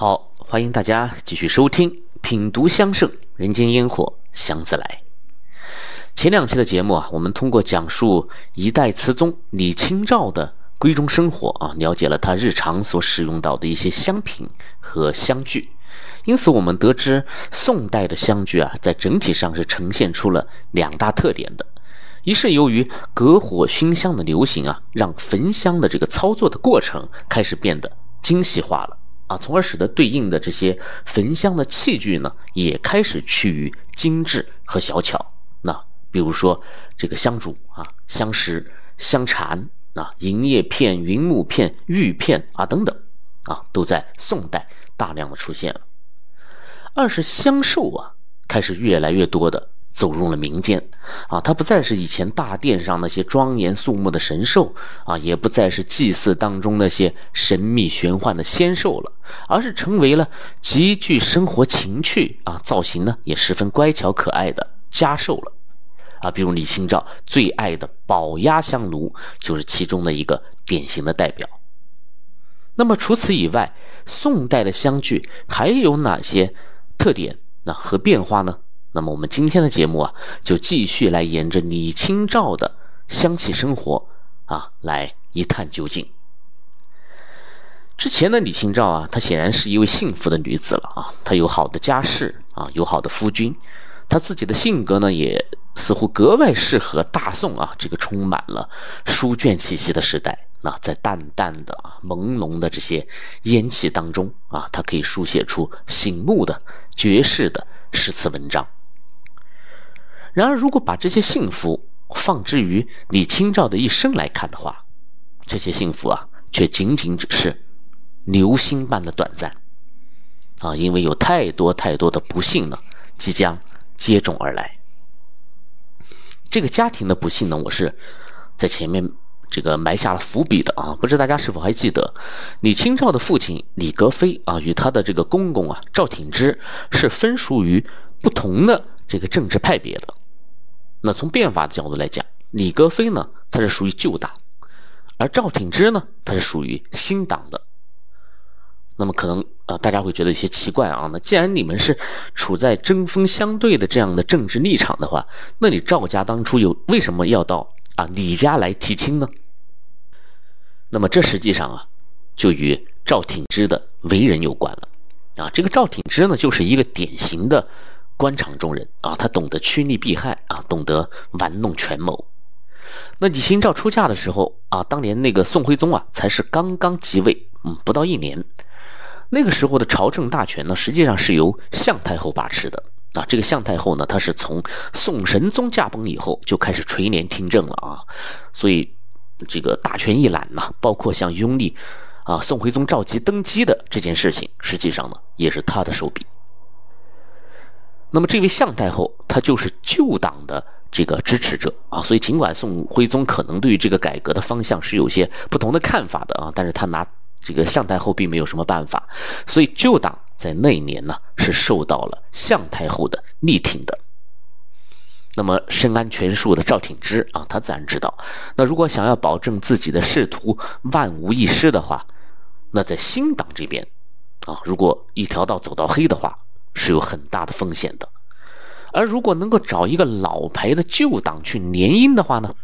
好，欢迎大家继续收听《品读香盛人间烟火香自来》。前两期的节目啊，我们通过讲述一代词宗李清照的闺中生活啊，了解了他日常所使用到的一些香品和香具。因此，我们得知宋代的香具啊，在整体上是呈现出了两大特点的。一是由于隔火熏香的流行啊，让焚香的这个操作的过程开始变得精细化了啊，从而使得对应的这些焚香的器具呢，也开始趋于精致和小巧。那比如说这个香烛啊、香石、香禅啊、银叶片、云木片、玉片啊等等啊，都在宋代大量的出现了。二是香兽啊，开始越来越多的走入了民间，啊，它不再是以前大殿上那些庄严肃穆的神兽啊，也不再是祭祀当中那些神秘玄幻的仙兽了，而是成为了极具生活情趣啊，造型呢也十分乖巧可爱的家兽了，啊，比如李清照最爱的宝压香炉就是其中的一个典型的代表。那么除此以外，宋代的香具还有哪些？特点那和变化呢？那么我们今天的节目啊，就继续来沿着李清照的香气生活啊，来一探究竟。之前的李清照啊，她显然是一位幸福的女子了啊，她有好的家世啊，有好的夫君，她自己的性格呢，也似乎格外适合大宋啊这个充满了书卷气息的时代。那在淡淡的啊、朦胧的这些烟气当中啊，他可以书写出醒目的绝世的诗词文章。然而，如果把这些幸福放置于李清照的一生来看的话，这些幸福啊，却仅仅只是流星般的短暂啊，因为有太多太多的不幸呢，即将接踵而来。这个家庭的不幸呢，我是在前面。这个埋下了伏笔的啊，不知大家是否还记得，李清照的父亲李格非啊，与他的这个公公啊赵挺之是分属于不同的这个政治派别的。那从变法的角度来讲，李格非呢他是属于旧党，而赵挺之呢他是属于新党的。那么可能啊大家会觉得有些奇怪啊，那既然你们是处在针锋相对的这样的政治立场的话，那你赵家当初又为什么要到？啊，李家来提亲呢？那么这实际上啊，就与赵挺之的为人有关了。啊，这个赵挺之呢，就是一个典型的官场中人啊，他懂得趋利避害啊，懂得玩弄权谋。那李清照出嫁的时候啊，当年那个宋徽宗啊，才是刚刚即位，嗯，不到一年。那个时候的朝政大权呢，实际上是由向太后把持的。啊，这个向太后呢，她是从宋神宗驾崩以后就开始垂帘听政了啊，所以这个大权一揽呐，包括像拥立啊宋徽宗赵佶登基的这件事情，实际上呢也是他的手笔。那么这位向太后，她就是旧党的这个支持者啊，所以尽管宋徽宗可能对于这个改革的方向是有些不同的看法的啊，但是他拿这个向太后并没有什么办法，所以旧党。在那一年呢，是受到了向太后的力挺的。那么深谙权术的赵挺之啊，他自然知道，那如果想要保证自己的仕途万无一失的话，那在新党这边啊，如果一条道走到黑的话，是有很大的风险的。而如果能够找一个老牌的旧党去联姻的话呢，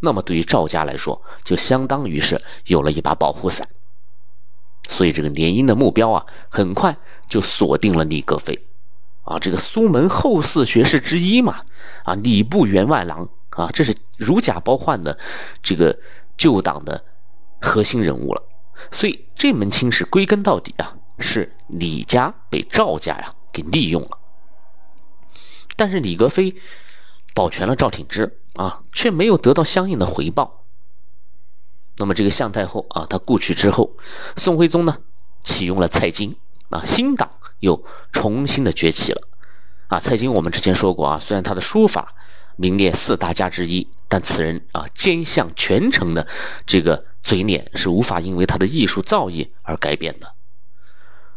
那么对于赵家来说，就相当于是有了一把保护伞。所以这个联姻的目标啊，很快。就锁定了李格非，啊，这个苏门后四学士之一嘛，啊，礼部员外郎啊，这是如假包换的这个旧党的核心人物了。所以这门亲事归根到底啊，是李家被赵家呀给利用了。但是李格非保全了赵挺之啊，却没有得到相应的回报。那么这个向太后啊，她故去之后，宋徽宗呢启用了蔡京。啊，新党又重新的崛起了。啊，蔡京我们之前说过啊，虽然他的书法名列四大家之一，但此人啊，兼相全程的这个嘴脸是无法因为他的艺术造诣而改变的。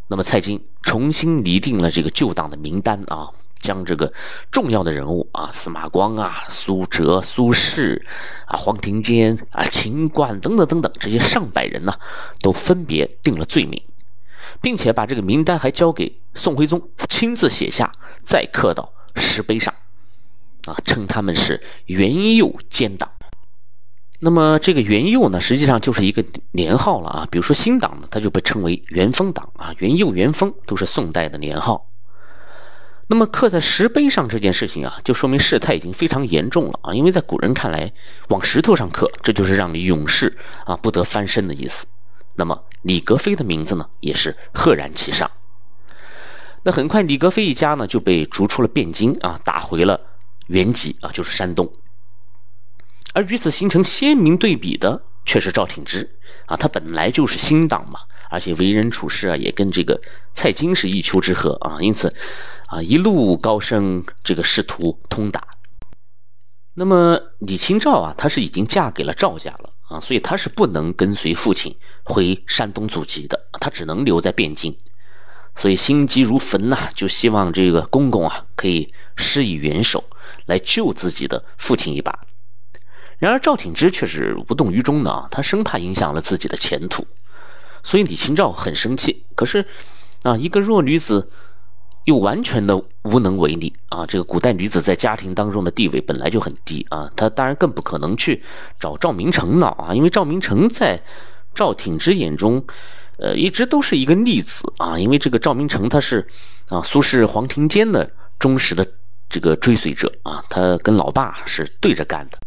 那么蔡京重新拟定了这个旧党的名单啊，将这个重要的人物啊，司马光啊、苏辙、苏轼啊、黄庭坚啊、秦观等等等等这些上百人呢，都分别定了罪名。并且把这个名单还交给宋徽宗亲自写下，再刻到石碑上，啊，称他们是元佑监党。那么这个元佑呢，实际上就是一个年号了啊。比如说新党呢，它就被称为元丰党啊，元佑、元丰都是宋代的年号。那么刻在石碑上这件事情啊，就说明事态已经非常严重了啊。因为在古人看来，往石头上刻，这就是让你永世啊不得翻身的意思。那么李格非的名字呢，也是赫然其上。那很快，李格非一家呢就被逐出了汴京啊，打回了原籍啊，就是山东。而与此形成鲜明对比的却是赵挺之啊，他本来就是新党嘛，而且为人处事啊也跟这个蔡京是一丘之貉啊，因此啊一路高升，这个仕途通达。那么李清照啊，她是已经嫁给了赵家了啊，所以她是不能跟随父亲回山东祖籍的，她只能留在汴京，所以心急如焚呐，就希望这个公公啊可以施以援手来救自己的父亲一把。然而赵挺之却是无动于衷的啊，他生怕影响了自己的前途，所以李清照很生气。可是，啊，一个弱女子又完全的无能为力啊！这个古代女子在家庭当中的地位本来就很低啊，她当然更不可能去找赵明诚闹啊，因为赵明诚在赵挺之眼中，呃，一直都是一个逆子啊，因为这个赵明诚他是啊苏轼、黄庭坚的忠实的这个追随者啊，他跟老爸是对着干的。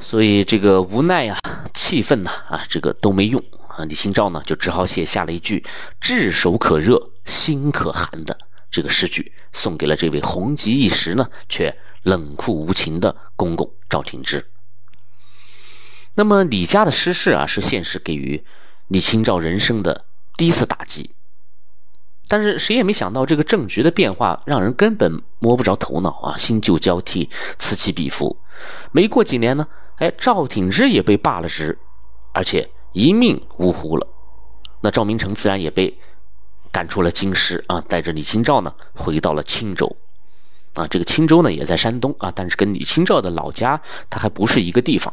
所以这个无奈呀、气愤呐啊，这个都没用啊。李清照呢，就只好写下了一句“炙手可热心可寒”的这个诗句，送给了这位红极一时呢却冷酷无情的公公赵廷之。那么李家的失势啊，是现实给予李清照人生的第一次打击。但是谁也没想到，这个政局的变化让人根本摸不着头脑啊！新旧交替，此起彼伏。没过几年呢，哎，赵挺之也被罢了职，而且一命呜呼了。那赵明诚自然也被赶出了京师啊，带着李清照呢回到了青州。啊，这个青州呢也在山东啊，但是跟李清照的老家它还不是一个地方。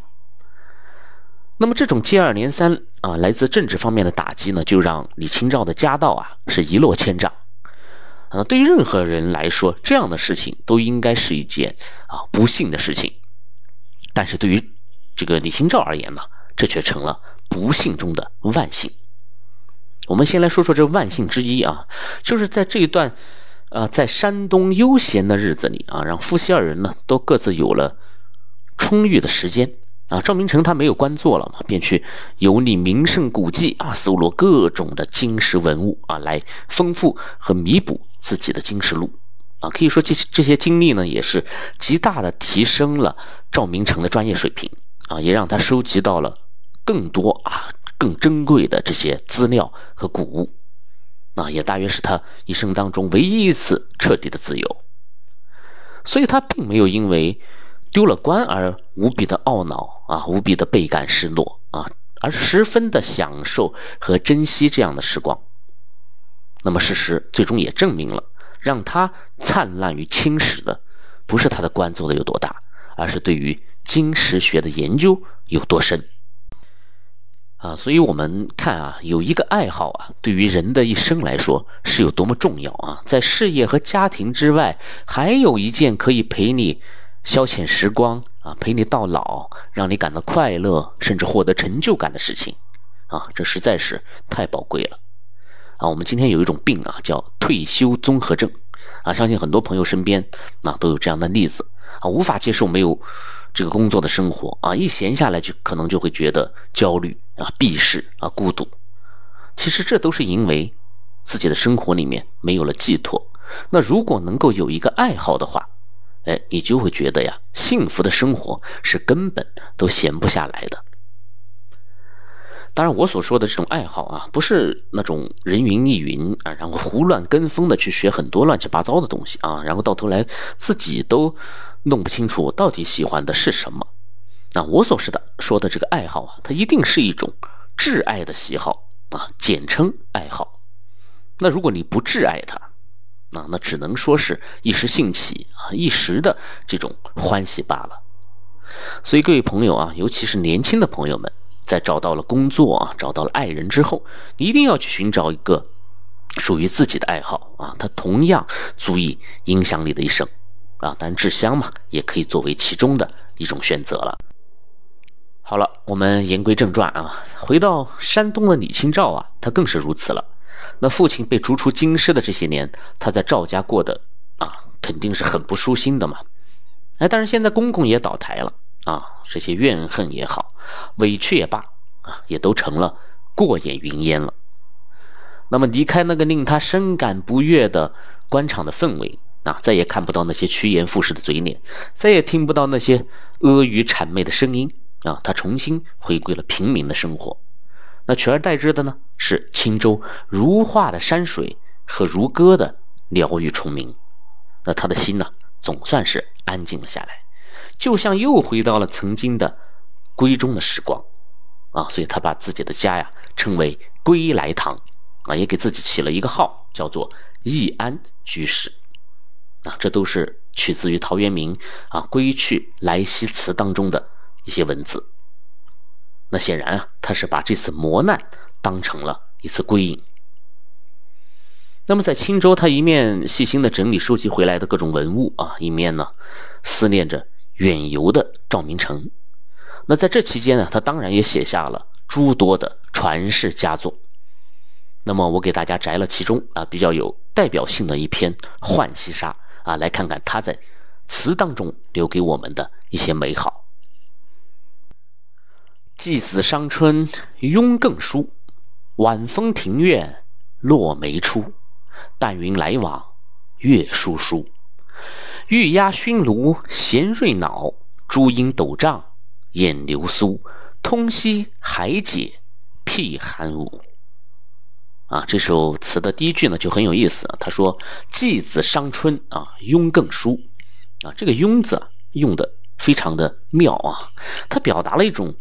那么这种接二连三啊，来自政治方面的打击呢，就让李清照的家道啊是一落千丈。啊，对于任何人来说，这样的事情都应该是一件啊不幸的事情。但是对于这个李清照而言呢，这却成了不幸中的万幸。我们先来说说这万幸之一啊，就是在这一段呃在山东悠闲的日子里啊，让夫妻二人呢都各自有了充裕的时间。啊，赵明诚他没有官做了嘛，便去游历名胜古迹啊，搜罗各种的经石文物啊，来丰富和弥补自己的经史录啊。可以说，这这些经历呢，也是极大的提升了赵明诚的专业水平啊，也让他收集到了更多啊、更珍贵的这些资料和古物啊，也大约是他一生当中唯一一次彻底的自由。所以他并没有因为。丢了官而无比的懊恼啊，无比的倍感失落啊，而十分的享受和珍惜这样的时光。那么事实最终也证明了，让他灿烂于青史的，不是他的官做的有多大，而是对于金石学的研究有多深。啊，所以我们看啊，有一个爱好啊，对于人的一生来说是有多么重要啊！在事业和家庭之外，还有一件可以陪你。消遣时光啊，陪你到老，让你感到快乐，甚至获得成就感的事情，啊，这实在是太宝贵了，啊，我们今天有一种病啊，叫退休综合症，啊，相信很多朋友身边啊都有这样的例子，啊，无法接受没有这个工作的生活，啊，一闲下来就可能就会觉得焦虑啊，避世啊，孤独，其实这都是因为自己的生活里面没有了寄托，那如果能够有一个爱好的话。哎，你就会觉得呀，幸福的生活是根本都闲不下来的。当然，我所说的这种爱好啊，不是那种人云亦云啊，然后胡乱跟风的去学很多乱七八糟的东西啊，然后到头来自己都弄不清楚到底喜欢的是什么。那我所说的说的这个爱好啊，它一定是一种挚爱的喜好啊，简称爱好。那如果你不挚爱它，啊，那只能说是一时兴起啊，一时的这种欢喜罢了。所以各位朋友啊，尤其是年轻的朋友们，在找到了工作啊，找到了爱人之后，一定要去寻找一个属于自己的爱好啊，它同样足以影响你的一生啊。但制香嘛，也可以作为其中的一种选择了。好了，我们言归正传啊，回到山东的李清照啊，他更是如此了。那父亲被逐出京师的这些年，他在赵家过的啊，肯定是很不舒心的嘛。哎，但是现在公公也倒台了啊，这些怨恨也好，委屈也罢啊，也都成了过眼云烟了。那么离开那个令他深感不悦的官场的氛围啊，再也看不到那些趋炎附势的嘴脸，再也听不到那些阿谀谄媚的声音啊，他重新回归了平民的生活。那取而代之的呢，是青州如画的山水和如歌的鸟语虫鸣。那他的心呢，总算是安静了下来，就像又回到了曾经的闺中的时光啊。所以他把自己的家呀称为归来堂。啊，也给自己起了一个号，叫做易安居士。啊，这都是取自于陶渊明啊《归去来兮辞》当中的一些文字。那显然啊，他是把这次磨难当成了一次归隐。那么在青州，他一面细心的整理收集回来的各种文物啊，一面呢思念着远游的赵明诚。那在这期间呢，他当然也写下了诸多的传世佳作。那么我给大家摘了其中啊比较有代表性的一篇《浣溪沙》啊，来看看他在词当中留给我们的一些美好。季子伤春慵更疏，晚风庭院落梅初。淡云来往月疏疏，玉鸦熏炉闲瑞脑，珠鹰斗帐掩流苏。通溪海解辟寒芜。啊，这首词的第一句呢就很有意思。他说：“季子伤春啊，慵更疏。”啊，这个“慵”字用的非常的妙啊，它表达了一种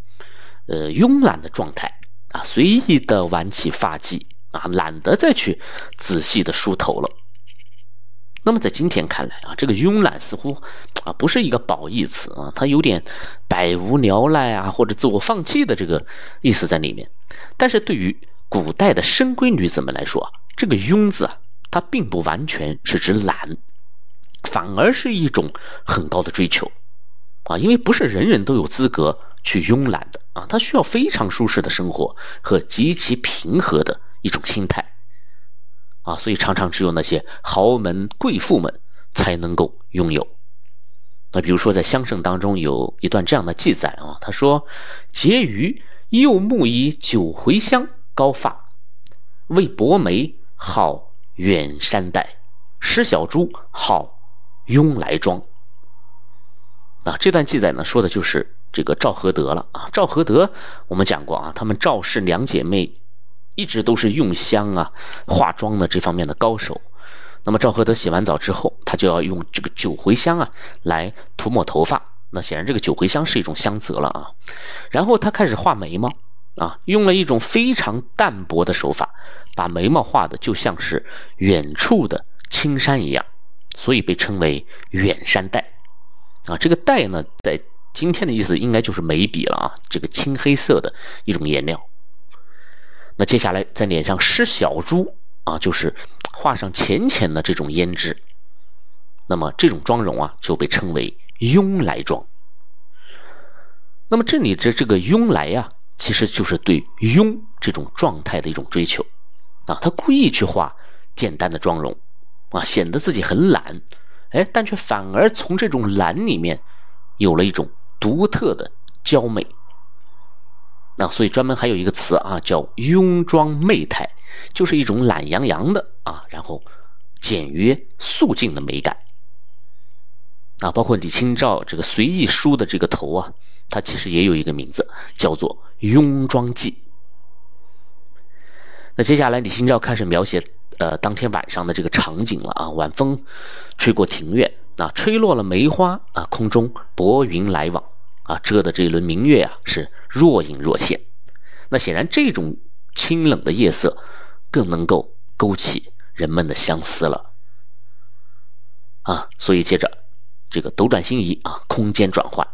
呃慵懒的状态啊，随意的挽起发髻啊，懒得再去仔细的梳头了。那么在今天看来啊，这个慵懒似乎啊不是一个褒义词啊，它有点百无聊赖啊或者自我放弃的这个意思在里面。但是对于古代的深闺女子们来说，这个“慵”字啊，它并不完全是指懒，反而是一种很高的追求啊，因为不是人人都有资格去慵懒的啊，他需要非常舒适的生活和极其平和的一种心态啊，所以常常只有那些豪门贵妇们才能够拥有。那比如说在《香圣》当中有一段这样的记载啊，他说：“婕妤幼木以九回香。”高发，为薄眉，号远山黛；施小珠，号慵来庄。啊，这段记载呢，说的就是这个赵合德了啊。赵合德，我们讲过啊，他们赵氏两姐妹一直都是用香啊、化妆的这方面的高手。那么赵合德洗完澡之后，他就要用这个九回香啊来涂抹头发。那显然这个九回香是一种香泽了啊。然后他开始画眉毛。啊，用了一种非常淡薄的手法，把眉毛画的就像是远处的青山一样，所以被称为远山黛。啊，这个黛呢，在今天的意思应该就是眉笔了啊，这个青黑色的一种颜料。那接下来在脸上施小珠啊，就是画上浅浅的这种胭脂。那么这种妆容啊，就被称为慵来妆。那么这里的这个慵来呀。其实就是对慵这种状态的一种追求，啊，他故意去画简单的妆容，啊，显得自己很懒，哎，但却反而从这种懒里面有了一种独特的娇媚，那所以专门还有一个词啊，叫慵妆媚态，就是一种懒洋洋的啊，然后简约素净的美感，啊，包括李清照这个随意梳的这个头啊。它其实也有一个名字，叫做《雍妆记》。那接下来李清照开始描写，呃，当天晚上的这个场景了啊。晚风吹过庭院，啊，吹落了梅花啊，空中薄云来往啊，遮的这一轮明月啊是若隐若现。那显然这种清冷的夜色，更能够勾起人们的相思了啊。所以接着这个斗转星移啊，空间转换。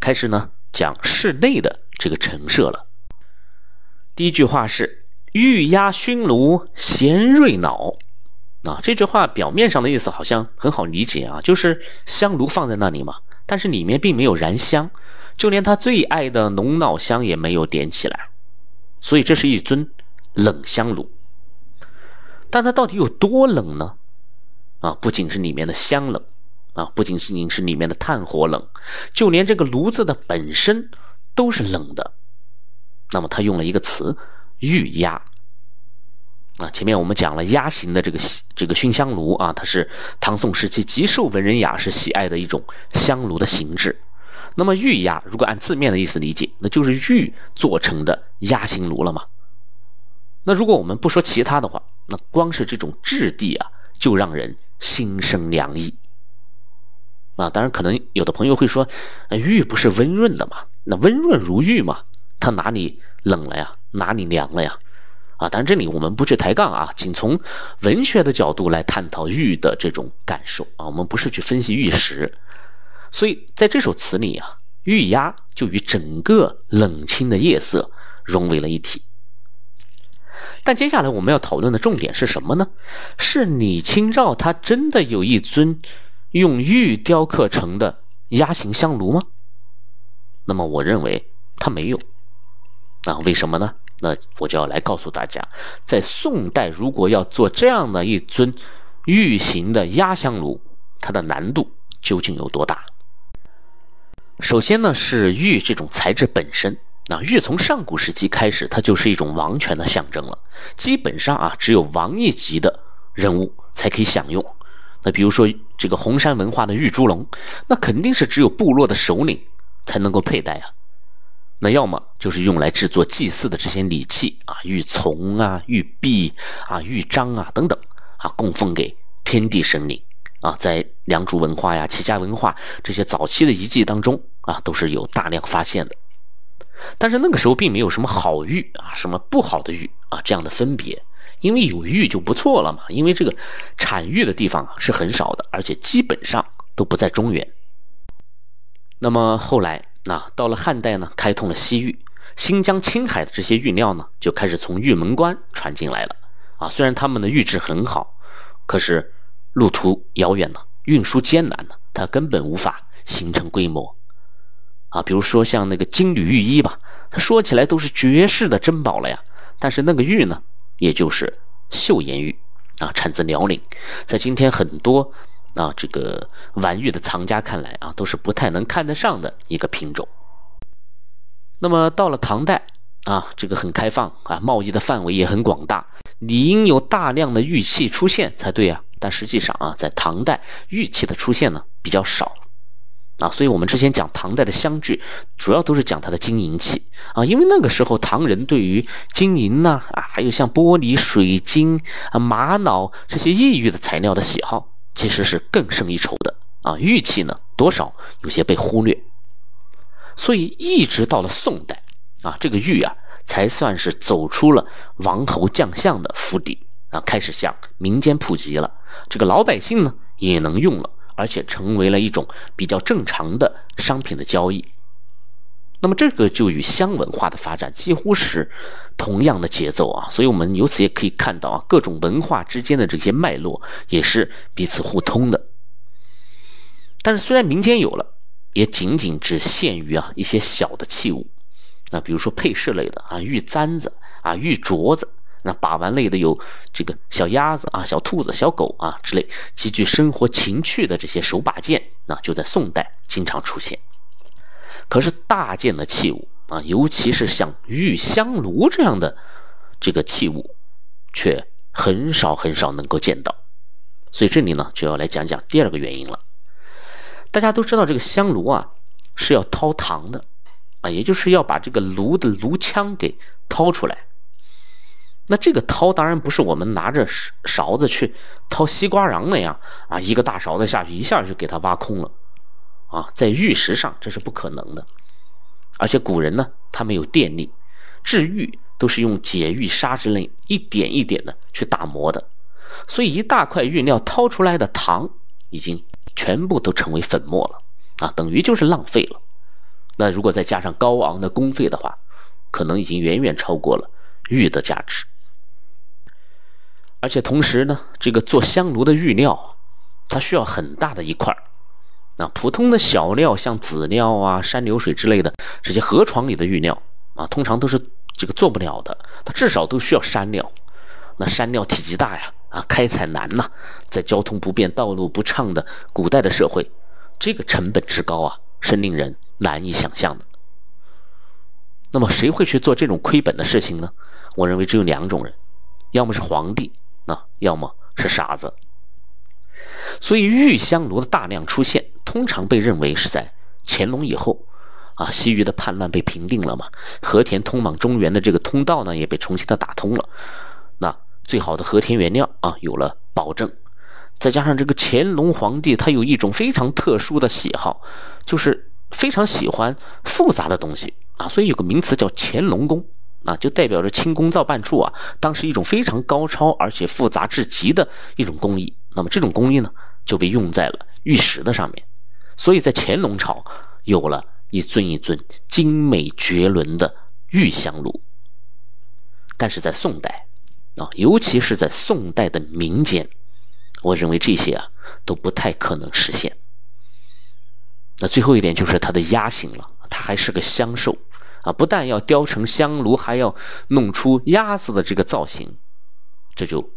开始呢，讲室内的这个陈设了。第一句话是：“玉压熏炉贤瑞脑。啊，这句话表面上的意思好像很好理解啊，就是香炉放在那里嘛，但是里面并没有燃香，就连他最爱的龙脑香也没有点起来，所以这是一尊冷香炉。但它到底有多冷呢？啊，不仅是里面的香冷，啊，不仅仅是里面的炭火冷，就连这个炉子的本身都是冷的。那么他用了一个词“玉压”。啊，前面我们讲了压型的这个这个熏香炉啊，它是唐宋时期极受文人雅士喜爱的一种香炉的形制。那么玉压，如果按字面的意思理解，那就是玉做成的压型炉了嘛。那如果我们不说其他的话，那光是这种质地啊，就让人心生凉意。啊，当然可能有的朋友会说，玉不是温润的嘛？那温润如玉嘛，它哪里冷了呀？哪里凉了呀？啊，当然这里我们不去抬杠啊，仅从文学的角度来探讨玉的这种感受啊，我们不是去分析玉石，所以在这首词里啊，玉压就与整个冷清的夜色融为了一体。但接下来我们要讨论的重点是什么呢？是李清照他真的有一尊用玉雕刻成的压形香炉吗？那么我认为它没有。啊，为什么呢？那我就要来告诉大家，在宋代，如果要做这样的一尊玉形的压香炉，它的难度究竟有多大？首先呢，是玉这种材质本身。那玉从上古时期开始，它就是一种王权的象征了。基本上啊，只有王一级的人物才可以享用。那比如说这个红山文化的玉猪龙，那肯定是只有部落的首领才能够佩戴啊。那要么就是用来制作祭祀的这些礼器啊，玉琮啊、玉璧啊、玉章啊等等啊，供奉给天地神灵啊。在良渚文化呀、齐家文化这些早期的遗迹当中啊，都是有大量发现的。但是那个时候并没有什么好玉啊、什么不好的玉啊这样的分别，因为有玉就不错了嘛。因为这个产玉的地方是很少的，而且基本上都不在中原。那么后来。那到了汉代呢，开通了西域，新疆、青海的这些玉料呢，就开始从玉门关传进来了。啊，虽然他们的玉质很好，可是路途遥远呢，运输艰难呢，它根本无法形成规模。啊，比如说像那个金缕玉衣吧，它说起来都是绝世的珍宝了呀，但是那个玉呢，也就是岫岩玉，啊，产自辽宁，在今天很多。啊，这个玩玉的藏家看来啊，都是不太能看得上的一个品种。那么到了唐代啊，这个很开放啊，贸易的范围也很广大，理应有大量的玉器出现才对啊。但实际上啊，在唐代玉器的出现呢比较少啊，所以我们之前讲唐代的香具，主要都是讲它的金银器啊，因为那个时候唐人对于金银呐啊，还有像玻璃、水晶啊、玛瑙这些异域的材料的喜好。其实是更胜一筹的啊！玉器呢，多少有些被忽略，所以一直到了宋代啊，这个玉啊，才算是走出了王侯将相的府邸啊，开始向民间普及了。这个老百姓呢，也能用了，而且成为了一种比较正常的商品的交易。那么这个就与香文化的发展几乎是同样的节奏啊，所以我们由此也可以看到啊，各种文化之间的这些脉络也是彼此互通的。但是虽然民间有了，也仅仅只限于啊一些小的器物，那比如说配饰类的啊，玉簪子啊，玉镯子，那把玩类的有这个小鸭子啊、小兔子、小狗啊之类极具生活情趣的这些手把件，那就在宋代经常出现。可是大件的器物啊，尤其是像玉香炉这样的这个器物，却很少很少能够见到。所以这里呢，就要来讲讲第二个原因了。大家都知道，这个香炉啊是要掏膛的啊，也就是要把这个炉的炉腔给掏出来。那这个掏当然不是我们拿着勺子去掏西瓜瓤那样啊，一个大勺子下去一下就给它挖空了。啊，在玉石上这是不可能的，而且古人呢，他没有电力，制玉都是用解玉砂之类一点一点的去打磨的，所以一大块玉料掏出来的糖已经全部都成为粉末了，啊，等于就是浪费了。那如果再加上高昂的工费的话，可能已经远远超过了玉的价值，而且同时呢，这个做香炉的玉料，它需要很大的一块儿。那普通的小料，像籽料啊、山流水之类的这些河床里的玉料啊，通常都是这个做不了的，它至少都需要山料。那山料体积大呀，啊，开采难呐，在交通不便、道路不畅的古代的社会，这个成本之高啊，是令人难以想象的。那么谁会去做这种亏本的事情呢？我认为只有两种人，要么是皇帝，啊，要么是傻子。所以玉香炉的大量出现，通常被认为是在乾隆以后，啊，西域的叛乱被平定了嘛，和田通往中原的这个通道呢也被重新的打通了，那最好的和田原料啊有了保证，再加上这个乾隆皇帝他有一种非常特殊的喜好，就是非常喜欢复杂的东西啊，所以有个名词叫乾隆宫啊，就代表着清宫造办处啊，当时一种非常高超而且复杂至极的一种工艺。那么这种工艺呢，就被用在了玉石的上面，所以在乾隆朝有了一尊一尊精美绝伦的玉香炉。但是在宋代，啊，尤其是在宋代的民间，我认为这些啊都不太可能实现。那最后一点就是它的压形了，它还是个香兽啊，不但要雕成香炉，还要弄出鸭子的这个造型，这就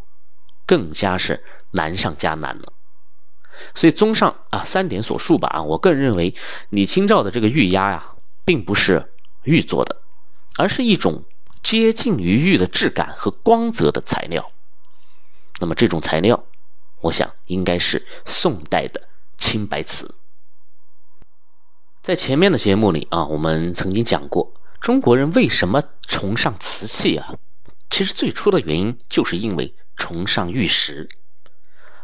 更加是。难上加难了，所以综上啊三点所述吧啊，我个人认为李清照的这个玉鸭呀，并不是玉做的，而是一种接近于玉的质感和光泽的材料。那么这种材料，我想应该是宋代的青白瓷。在前面的节目里啊，我们曾经讲过，中国人为什么崇尚瓷器啊？其实最初的原因就是因为崇尚玉石。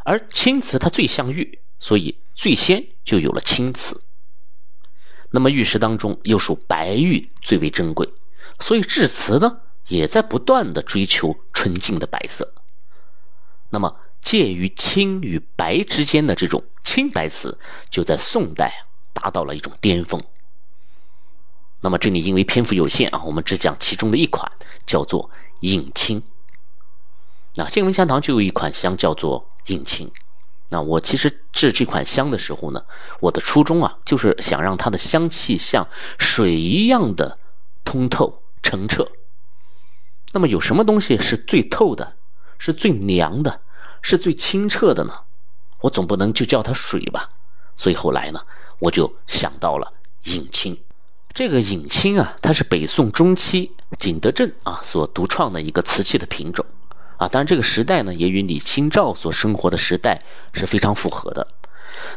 而青瓷它最像玉，所以最先就有了青瓷。那么玉石当中又属白玉最为珍贵，所以制瓷呢也在不断的追求纯净的白色。那么介于青与白之间的这种青白瓷，就在宋代达到了一种巅峰。那么这里因为篇幅有限啊，我们只讲其中的一款，叫做隐青。那金文香堂就有一款香叫做。隐青，那我其实制这款香的时候呢，我的初衷啊，就是想让它的香气像水一样的通透澄澈。那么有什么东西是最透的，是最凉的，是最清澈的呢？我总不能就叫它水吧。所以后来呢，我就想到了隐青。这个隐青啊，它是北宋中期景德镇啊所独创的一个瓷器的品种。啊，当然这个时代呢，也与李清照所生活的时代是非常符合的。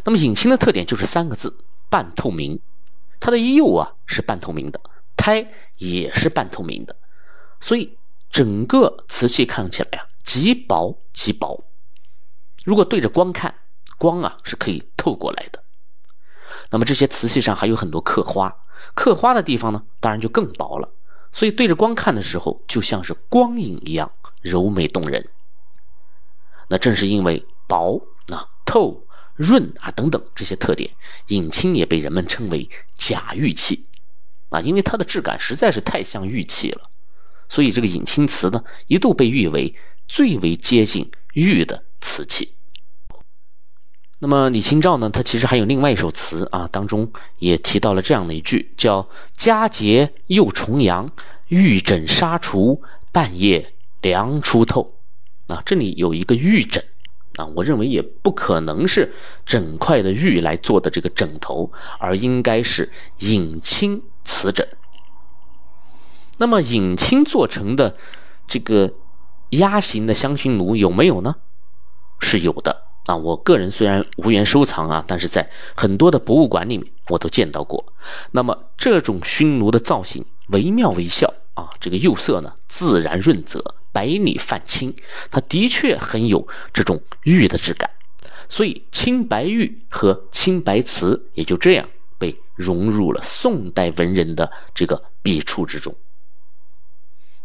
那么，隐青的特点就是三个字：半透明。它的釉啊是半透明的，胎也是半透明的，所以整个瓷器看起来啊极薄极薄。如果对着光看，光啊是可以透过来的。那么这些瓷器上还有很多刻花，刻花的地方呢，当然就更薄了。所以对着光看的时候，就像是光影一样。柔美动人。那正是因为薄、啊透、润啊等等这些特点，隐青也被人们称为假玉器，啊，因为它的质感实在是太像玉器了，所以这个隐青瓷呢，一度被誉为最为接近玉的瓷器。那么李清照呢，他其实还有另外一首词啊，当中也提到了这样的一句，叫“佳节又重阳，玉枕纱厨，半夜”。凉初透，啊，这里有一个玉枕，啊，我认为也不可能是整块的玉来做的这个枕头，而应该是隐青瓷枕。那么隐青做成的这个鸭形的香薰炉有没有呢？是有的啊，我个人虽然无缘收藏啊，但是在很多的博物馆里面我都见到过。那么这种熏炉的造型惟妙惟肖啊，这个釉色呢自然润泽。白里泛青，它的确很有这种玉的质感，所以青白玉和青白瓷也就这样被融入了宋代文人的这个笔触之中。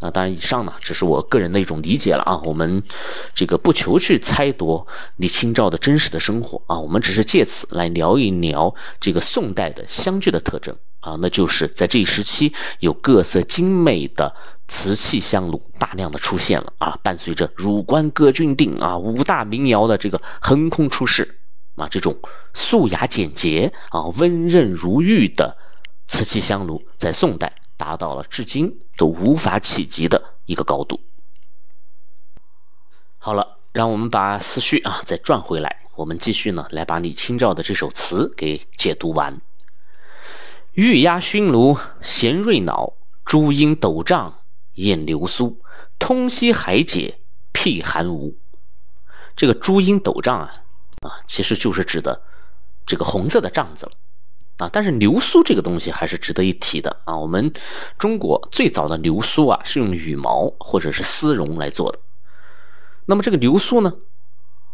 那当然，以上呢只是我个人的一种理解了啊，我们这个不求去猜度李清照的真实的生活啊，我们只是借此来聊一聊这个宋代的香具的特征啊，那就是在这一时期有各色精美的瓷器香炉大量的出现了啊，伴随着“汝官歌郡定”啊五大民窑的这个横空出世啊，这种素雅简洁啊、温润如玉的瓷器香炉，在宋代达到了至今都无法企及的一个高度。好了，让我们把思绪啊再转回来，我们继续呢来把李清照的这首词给解读完。玉压熏炉衔瑞脑，珠缨斗帐掩流苏。通溪海解辟寒芜。这个珠缨斗帐啊，啊，其实就是指的这个红色的帐子了啊。但是流苏这个东西还是值得一提的啊。我们中国最早的流苏啊，是用羽毛或者是丝绒来做的。那么这个流苏呢，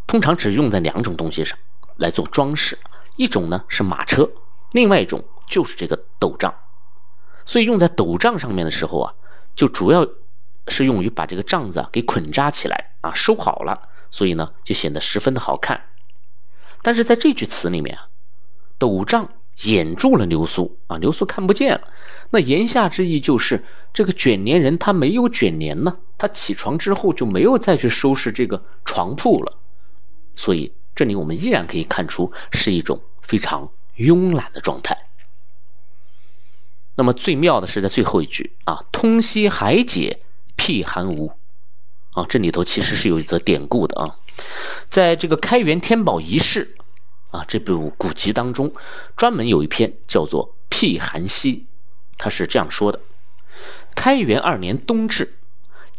通常只用在两种东西上来做装饰，一种呢是马车，另外一种。就是这个斗帐，所以用在斗帐上面的时候啊，就主要是用于把这个帐子啊给捆扎起来啊，收好了，所以呢就显得十分的好看。但是在这句词里面啊，斗帐掩住了流苏啊，流苏看不见了。那言下之意就是这个卷帘人他没有卷帘呢，他起床之后就没有再去收拾这个床铺了。所以这里我们依然可以看出是一种非常慵懒的状态。那么最妙的是在最后一句啊，“通溪海解辟寒无”，啊，这里头其实是有一则典故的啊，在这个《开元天宝遗事》啊这部古籍当中，专门有一篇叫做《辟寒溪》，他是这样说的：开元二年冬至，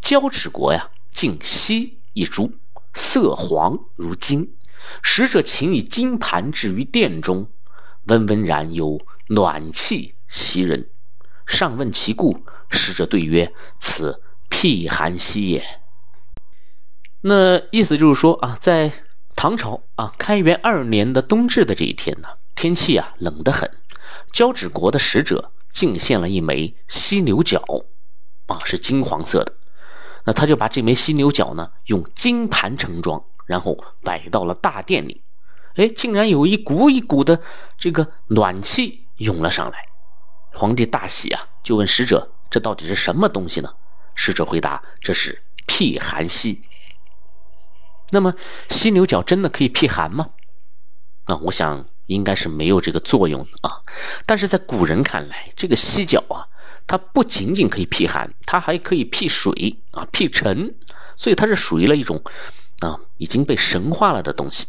交趾国呀进溪一株，色黄如金，使者请以金盘置于殿中，温温然有暖气。袭人，上问其故，使者对曰：“此辟寒溪也。”那意思就是说啊，在唐朝啊，开元二年的冬至的这一天呢，天气啊冷得很，交趾国的使者进献了一枚犀牛角，啊是金黄色的，那他就把这枚犀牛角呢用金盘盛装，然后摆到了大殿里，哎，竟然有一股一股的这个暖气涌了上来。皇帝大喜啊，就问使者：“这到底是什么东西呢？”使者回答：“这是辟寒犀。”那么犀牛角真的可以辟寒吗？那我想应该是没有这个作用啊。但是在古人看来，这个犀角啊，它不仅仅可以辟寒，它还可以辟水啊、辟尘，所以它是属于了一种啊已经被神化了的东西。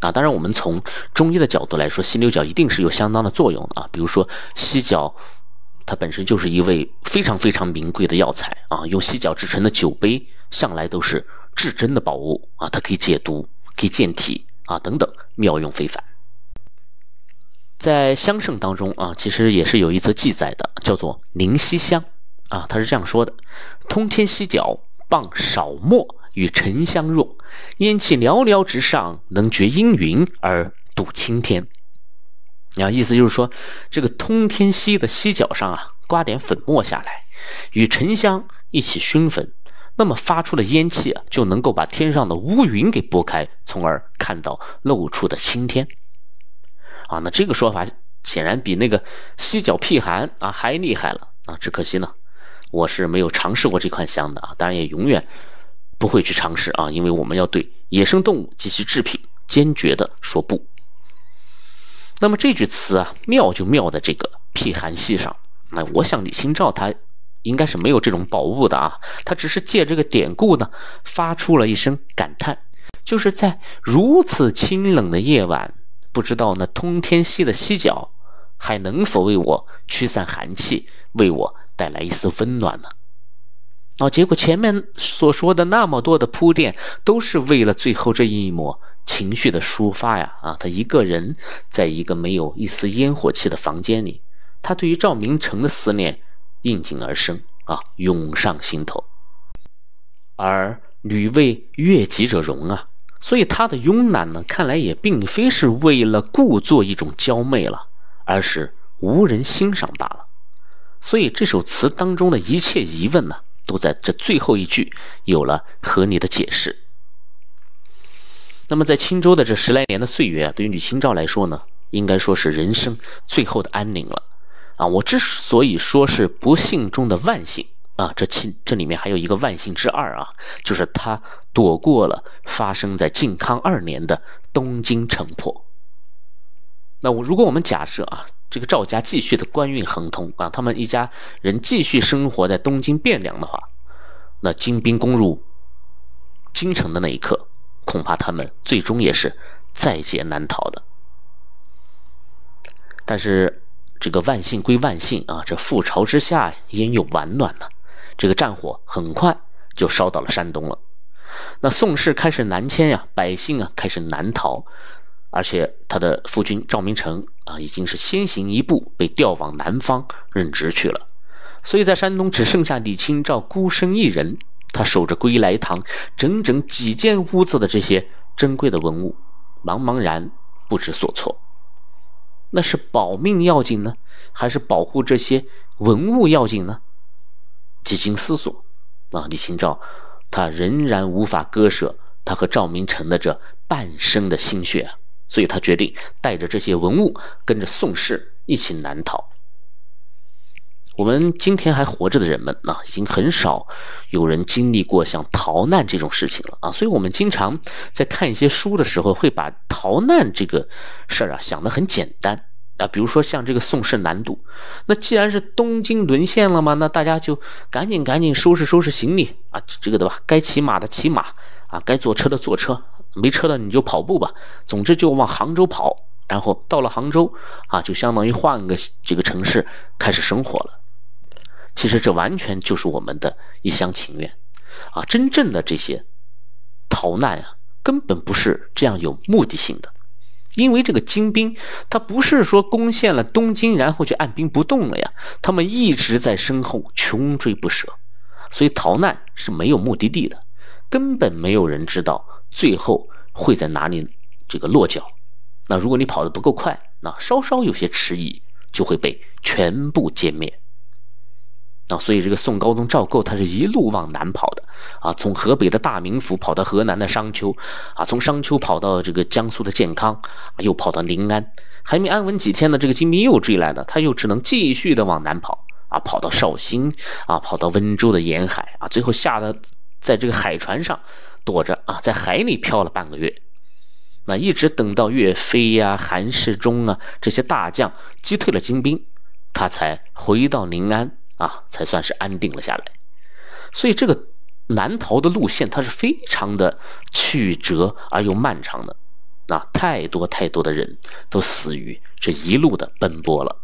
啊，当然，我们从中医的角度来说，犀牛角一定是有相当的作用的啊。比如说，犀角它本身就是一味非常非常名贵的药材啊，用犀角制成的酒杯向来都是至真的宝物啊，它可以解毒、可以健体啊，等等，妙用非凡。在香圣当中啊，其实也是有一则记载的，叫做灵犀香啊，他是这样说的：通天犀角，傍少墨。与沉香若，烟气寥寥之上，能绝阴云而度青天。啊，意思就是说，这个通天犀的犀角上啊，刮点粉末下来，与沉香一起熏粉，那么发出的烟气啊，就能够把天上的乌云给拨开，从而看到露出的青天。啊，那这个说法显然比那个犀角辟寒啊还厉害了啊！只可惜呢，我是没有尝试过这款香的啊，当然也永远。不会去尝试啊，因为我们要对野生动物及其制品坚决的说不。那么这句词啊，妙就妙在这个辟寒系上。那我想李清照他应该是没有这种宝物的啊，他只是借这个典故呢，发出了一声感叹，就是在如此清冷的夜晚，不知道那通天犀的犀角还能否为我驱散寒气，为我带来一丝温暖呢？啊，结果前面所说的那么多的铺垫，都是为了最后这一抹情绪的抒发呀！啊，他一个人在一个没有一丝烟火气的房间里，他对于赵明诚的思念应景而生啊，涌上心头。而女为悦己者容啊，所以他的慵懒呢，看来也并非是为了故作一种娇媚了，而是无人欣赏罢了。所以这首词当中的一切疑问呢？都在这最后一句有了合理的解释。那么，在青州的这十来年的岁月啊，对于李清照来说呢，应该说是人生最后的安宁了。啊，我之所以说是不幸中的万幸啊，这其这里面还有一个万幸之二啊，就是他躲过了发生在靖康二年的东京城破。那我如果我们假设啊，这个赵家继续的官运亨通啊，他们一家人继续生活在东京汴梁的话，那金兵攻入京城的那一刻，恐怕他们最终也是在劫难逃的。但是这个万幸归万幸啊，这覆巢之下焉有完卵呢？这个战火很快就烧到了山东了。那宋氏开始南迁呀，百姓啊开始南逃，而且他的夫君赵明诚啊，已经是先行一步被调往南方任职去了。所以在山东只剩下李清照孤身一人，他守着归来堂整整几间屋子的这些珍贵的文物，茫茫然不知所措。那是保命要紧呢，还是保护这些文物要紧呢？几经思索，啊，李清照他仍然无法割舍他和赵明诚的这半生的心血啊，所以他决定带着这些文物，跟着宋氏一起南逃。我们今天还活着的人们啊，已经很少有人经历过像逃难这种事情了啊，所以我们经常在看一些书的时候，会把逃难这个事儿啊想得很简单啊，比如说像这个宋氏南渡，那既然是东京沦陷了嘛，那大家就赶紧赶紧收拾收拾行李啊，这个对吧？该骑马的骑马啊，该坐车的坐车，没车的你就跑步吧，总之就往杭州跑，然后到了杭州啊，就相当于换个这个城市开始生活了。其实这完全就是我们的一厢情愿，啊，真正的这些逃难啊，根本不是这样有目的性的，因为这个金兵他不是说攻陷了东京然后就按兵不动了呀，他们一直在身后穷追不舍，所以逃难是没有目的地的，根本没有人知道最后会在哪里这个落脚。那如果你跑得不够快，那稍稍有些迟疑，就会被全部歼灭。啊，所以这个宋高宗赵构，他是一路往南跑的，啊，从河北的大名府跑到河南的商丘，啊，从商丘跑到这个江苏的建康，又跑到临安，还没安稳几天呢，这个金兵又追来了，他又只能继续的往南跑，啊，跑到绍兴，啊，跑到温州的沿海，啊，最后吓得在这个海船上躲着，啊，在海里漂了半个月，那一直等到岳飞呀、韩世忠啊这些大将击退了金兵，他才回到临安。啊，才算是安定了下来。所以这个南逃的路线，它是非常的曲折而又漫长的。啊，太多太多的人都死于这一路的奔波了。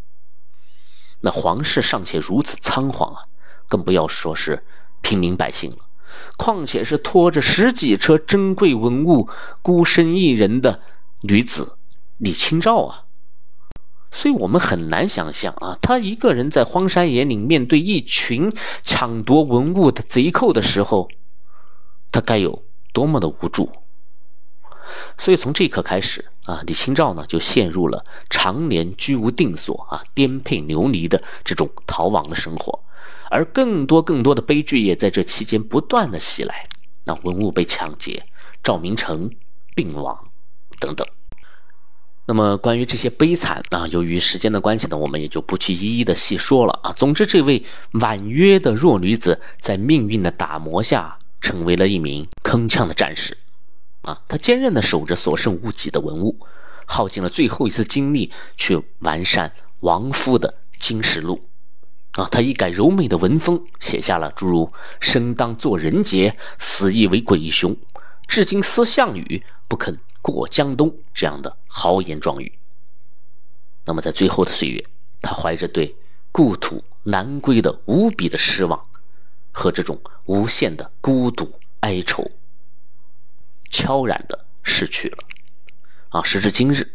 那皇室尚且如此仓皇啊，更不要说是平民百姓了。况且是拖着十几车珍贵文物、孤身一人的女子李清照啊。所以我们很难想象啊，他一个人在荒山野岭面对一群抢夺文物的贼寇的时候，他该有多么的无助。所以从这一刻开始啊，李清照呢就陷入了常年居无定所啊、颠沛流离的这种逃亡的生活，而更多更多的悲剧也在这期间不断的袭来。那文物被抢劫，赵明诚病亡，等等。那么关于这些悲惨啊，由于时间的关系呢，我们也就不去一一的细说了啊。总之，这位婉约的弱女子在命运的打磨下，成为了一名铿锵的战士，啊，她坚韧的守着所剩无几的文物，耗尽了最后一丝精力去完善亡夫的《金石录》，啊，她一改柔美的文风，写下了诸如“生当作人杰，死亦为鬼雄”，至今思项羽，不肯。过江东这样的豪言壮语。那么在最后的岁月，他怀着对故土难归的无比的失望和这种无限的孤独哀愁，悄然的逝去了。啊，时至今日，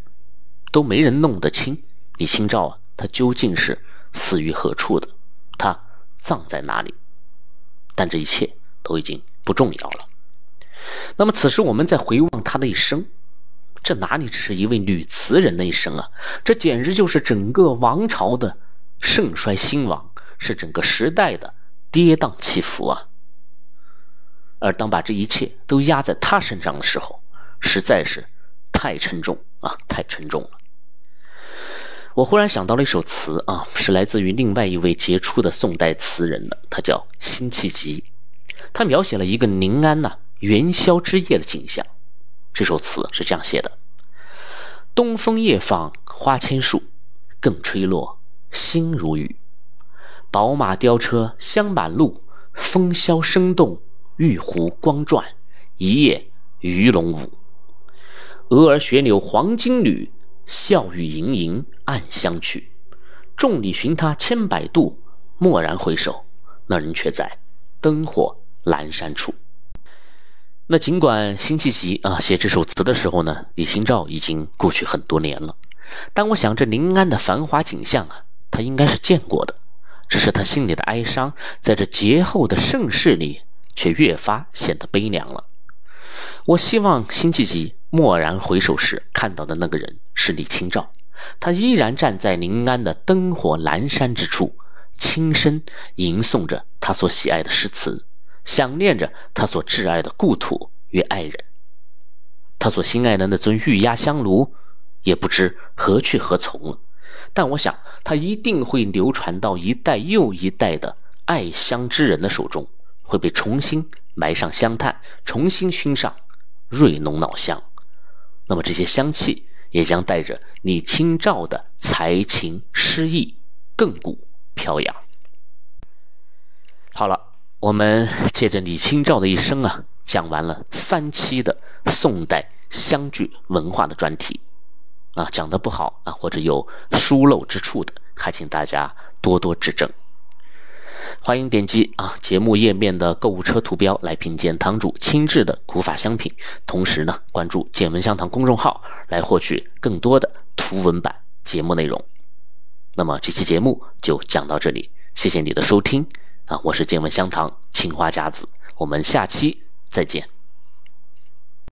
都没人弄得清李清照啊，他究竟是死于何处的，他葬在哪里？但这一切都已经不重要了。那么此时我们再回望他的一生。这哪里只是一位女词人的一生啊？这简直就是整个王朝的盛衰兴亡，是整个时代的跌宕起伏啊！而当把这一切都压在她身上的时候，实在是太沉重啊，太沉重了。我忽然想到了一首词啊，是来自于另外一位杰出的宋代词人的，他叫辛弃疾。他描写了一个宁安呐元宵之夜的景象。这首词是这样写的：东风夜放花千树，更吹落，星如雨。宝马雕车香满路，风萧声动，玉壶光转，一夜鱼龙舞。蛾儿雪柳黄金缕，笑语盈盈暗香去。众里寻他千百度，蓦然回首，那人却在灯火阑珊处。那尽管辛弃疾啊写这首词的时候呢，李清照已经过去很多年了，但我想这临安的繁华景象啊，他应该是见过的。只是他心里的哀伤，在这劫后的盛世里，却越发显得悲凉了。我希望辛弃疾蓦然回首时看到的那个人是李清照，他依然站在临安的灯火阑珊之处，轻声吟诵着他所喜爱的诗词，想念着他所挚爱的故土与爱人。他所心爱的那尊玉压香炉，也不知何去何从了。但我想，它一定会流传到一代又一代的爱香之人的手中，会被重新埋上香炭，重新熏上瑞浓老香。那么这些香气也将带着李清照的才情诗意，亘古飘扬。好了，我们借着李清照的一生啊，讲完了三期的宋代香具文化的专题。啊，讲的不好啊，或者有疏漏之处的，还请大家多多指正。欢迎点击啊节目页面的购物车图标来品鉴堂主亲制的古法香品，同时呢，关注“见闻香堂”公众号来获取更多的图文版节目内容。那么这期节目就讲到这里，谢谢你的收听啊，我是见闻香堂青花甲子，我们下期再见。